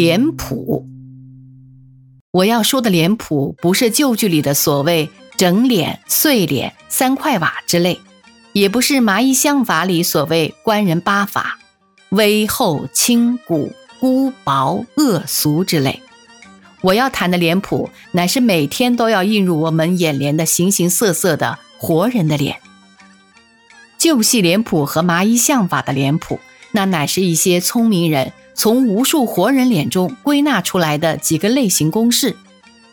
脸谱。我要说的脸谱，不是旧剧里的所谓整脸、碎脸、三块瓦之类，也不是麻衣相法里所谓官人八法，微厚轻骨、孤薄恶俗之类。我要谈的脸谱，乃是每天都要映入我们眼帘的形形色色的活人的脸。旧戏脸谱和麻衣相法的脸谱，那乃是一些聪明人从无数活人脸中归纳出来的几个类型公式，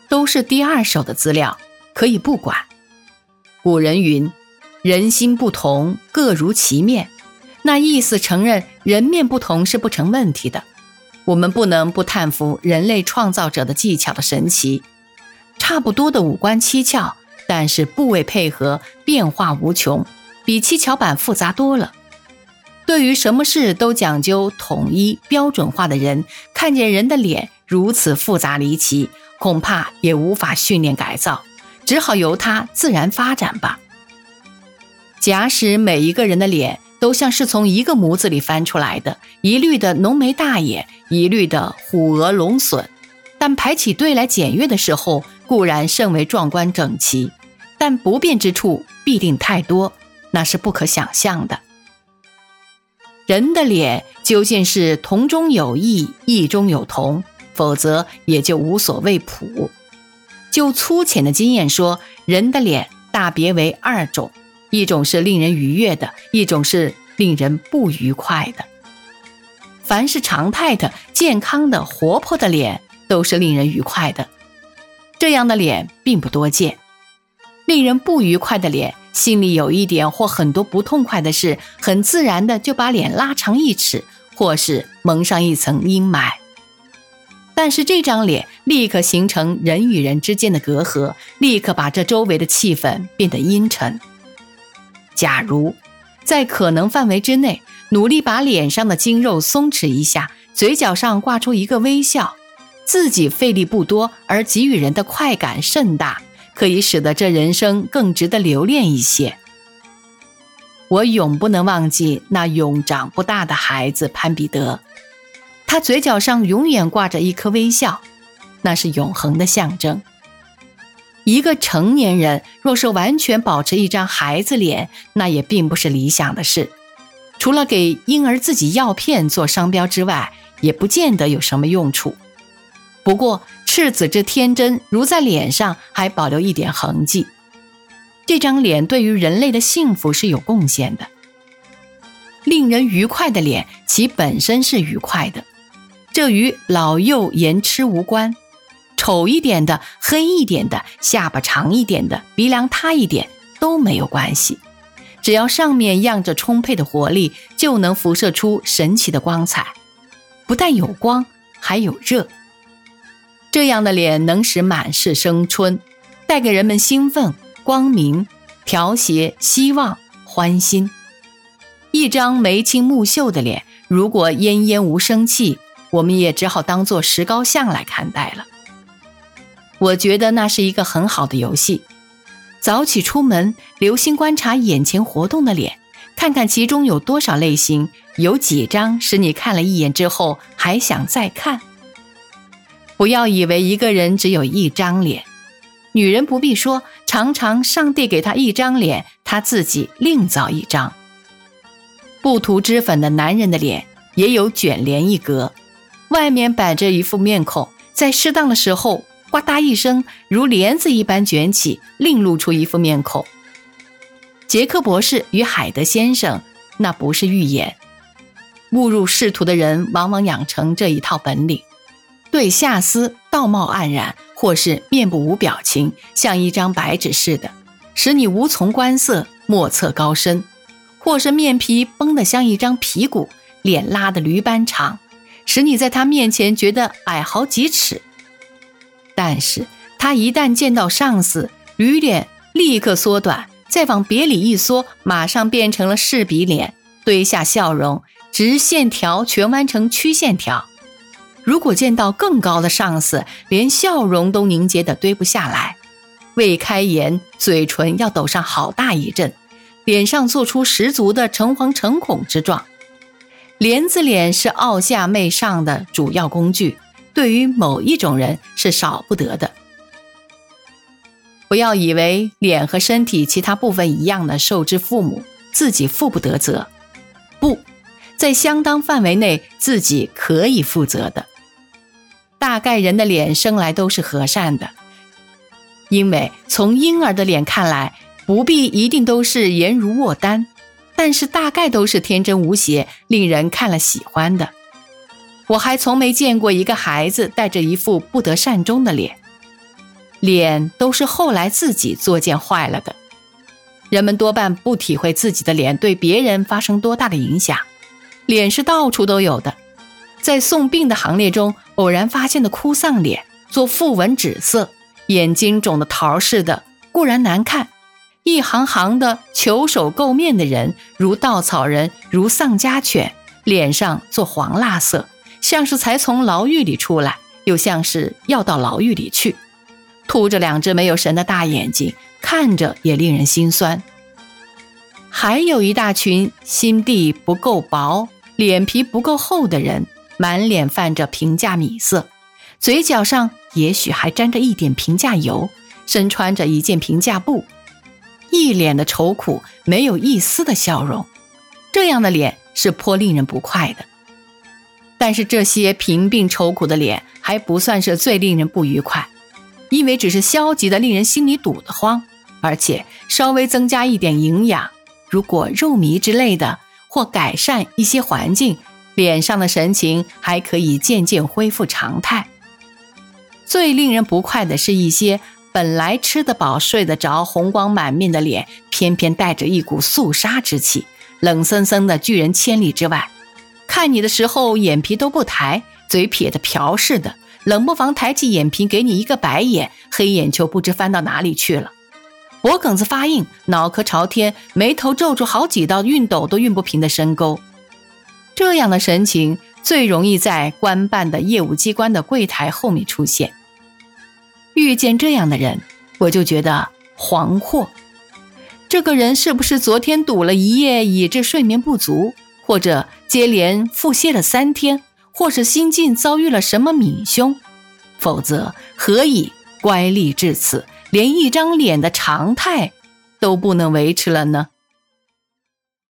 都是第二手的资料，可以不管。古人云：“人心不同，各如其面。”那意思承认人面不同是不成问题的。我们不能不叹服人类创造者的技巧的神奇，差不多的五官七窍，但是部位配合变化无穷，比七巧板复杂多了。对于什么事都讲究统一标准化的人，看见人的脸如此复杂离奇，恐怕也无法训练改造，只好由它自然发展吧。假使每一个人的脸，都像是从一个模子里翻出来的，一律的浓眉大眼，一律的虎额龙笋。但排起队来检阅的时候，固然甚为壮观整齐，但不便之处必定太多，那是不可想象的。人的脸究竟是同中有异，异中有同，否则也就无所谓谱。就粗浅的经验说，人的脸大别为二种。一种是令人愉悦的，一种是令人不愉快的。凡是常态的、健康的、活泼的脸，都是令人愉快的。这样的脸并不多见。令人不愉快的脸，心里有一点或很多不痛快的事，很自然的就把脸拉长一尺，或是蒙上一层阴霾。但是这张脸立刻形成人与人之间的隔阂，立刻把这周围的气氛变得阴沉。假如在可能范围之内，努力把脸上的筋肉松弛一下，嘴角上挂出一个微笑，自己费力不多，而给予人的快感甚大，可以使得这人生更值得留恋一些。我永不能忘记那永长不大的孩子潘彼得，他嘴角上永远挂着一颗微笑，那是永恒的象征。一个成年人若是完全保持一张孩子脸，那也并不是理想的事。除了给婴儿自己药片做商标之外，也不见得有什么用处。不过赤子之天真，如在脸上还保留一点痕迹。这张脸对于人类的幸福是有贡献的。令人愉快的脸，其本身是愉快的，这与老幼颜痴无关。丑一点的、黑一点的、下巴长一点的、鼻梁塌一点都没有关系，只要上面漾着充沛的活力，就能辐射出神奇的光彩。不但有光，还有热。这样的脸能使满室生春，带给人们兴奋、光明、调谐、希望、欢心。一张眉清目秀的脸，如果奄奄无生气，我们也只好当做石膏像来看待了。我觉得那是一个很好的游戏。早起出门，留心观察眼前活动的脸，看看其中有多少类型，有几张使你看了一眼之后还想再看。不要以为一个人只有一张脸，女人不必说，常常上帝给她一张脸，她自己另造一张。不涂脂粉的男人的脸也有卷帘一格，外面摆着一副面孔，在适当的时候。呱嗒一声，如帘子一般卷起，另露出一副面孔。杰克博士与海德先生，那不是预言。误入仕途的人往往养成这一套本领：对夏斯道貌岸然，或是面部无表情，像一张白纸似的，使你无从观色，莫测高深；或是面皮绷得像一张皮鼓，脸拉得驴般长，使你在他面前觉得矮好几尺。但是他一旦见到上司，驴脸立刻缩短，再往别里一缩，马上变成了柿鼻脸，堆下笑容，直线条全弯成曲线条。如果见到更高的上司，连笑容都凝结的堆不下来，未开言，嘴唇要抖上好大一阵，脸上做出十足的诚惶诚恐之状。帘子脸是傲下媚上的主要工具。对于某一种人是少不得的。不要以为脸和身体其他部分一样的受之父母，自己负不得责。不在相当范围内，自己可以负责的。大概人的脸生来都是和善的，因为从婴儿的脸看来，不必一定都是颜如卧丹，但是大概都是天真无邪，令人看了喜欢的。我还从没见过一个孩子带着一副不得善终的脸。脸都是后来自己作践坏了的，人们多半不体会自己的脸对别人发生多大的影响。脸是到处都有的，在送殡的行列中偶然发现的哭丧脸，做腹纹纸色，眼睛肿得桃似的，固然难看；一行行的求手垢面的人，如稻草人，如丧家犬，脸上做黄蜡色，像是才从牢狱里出来，又像是要到牢狱里去。凸着两只没有神的大眼睛，看着也令人心酸。还有一大群心地不够薄、脸皮不够厚的人，满脸泛着平价米色，嘴角上也许还沾着一点平价油，身穿着一件平价布，一脸的愁苦，没有一丝的笑容。这样的脸是颇令人不快的。但是这些贫病愁苦的脸还不算是最令人不愉快。因为只是消极的，令人心里堵得慌，而且稍微增加一点营养，如果肉糜之类的，或改善一些环境，脸上的神情还可以渐渐恢复常态。最令人不快的是一些本来吃得饱、睡得着、红光满面的脸，偏偏带着一股肃杀之气，冷森森的拒人千里之外。看你的时候，眼皮都不抬，嘴撇得瓢似的。冷不防抬起眼皮给你一个白眼，黑眼球不知翻到哪里去了，脖梗子发硬，脑壳朝天，眉头皱出好几道熨斗都熨不平的深沟。这样的神情最容易在官办的业务机关的柜台后面出现。遇见这样的人，我就觉得惶惑。这个人是不是昨天赌了一夜，以致睡眠不足，或者接连腹泻了三天？或是心境遭遇了什么敏凶，否则何以乖戾至此，连一张脸的常态都不能维持了呢？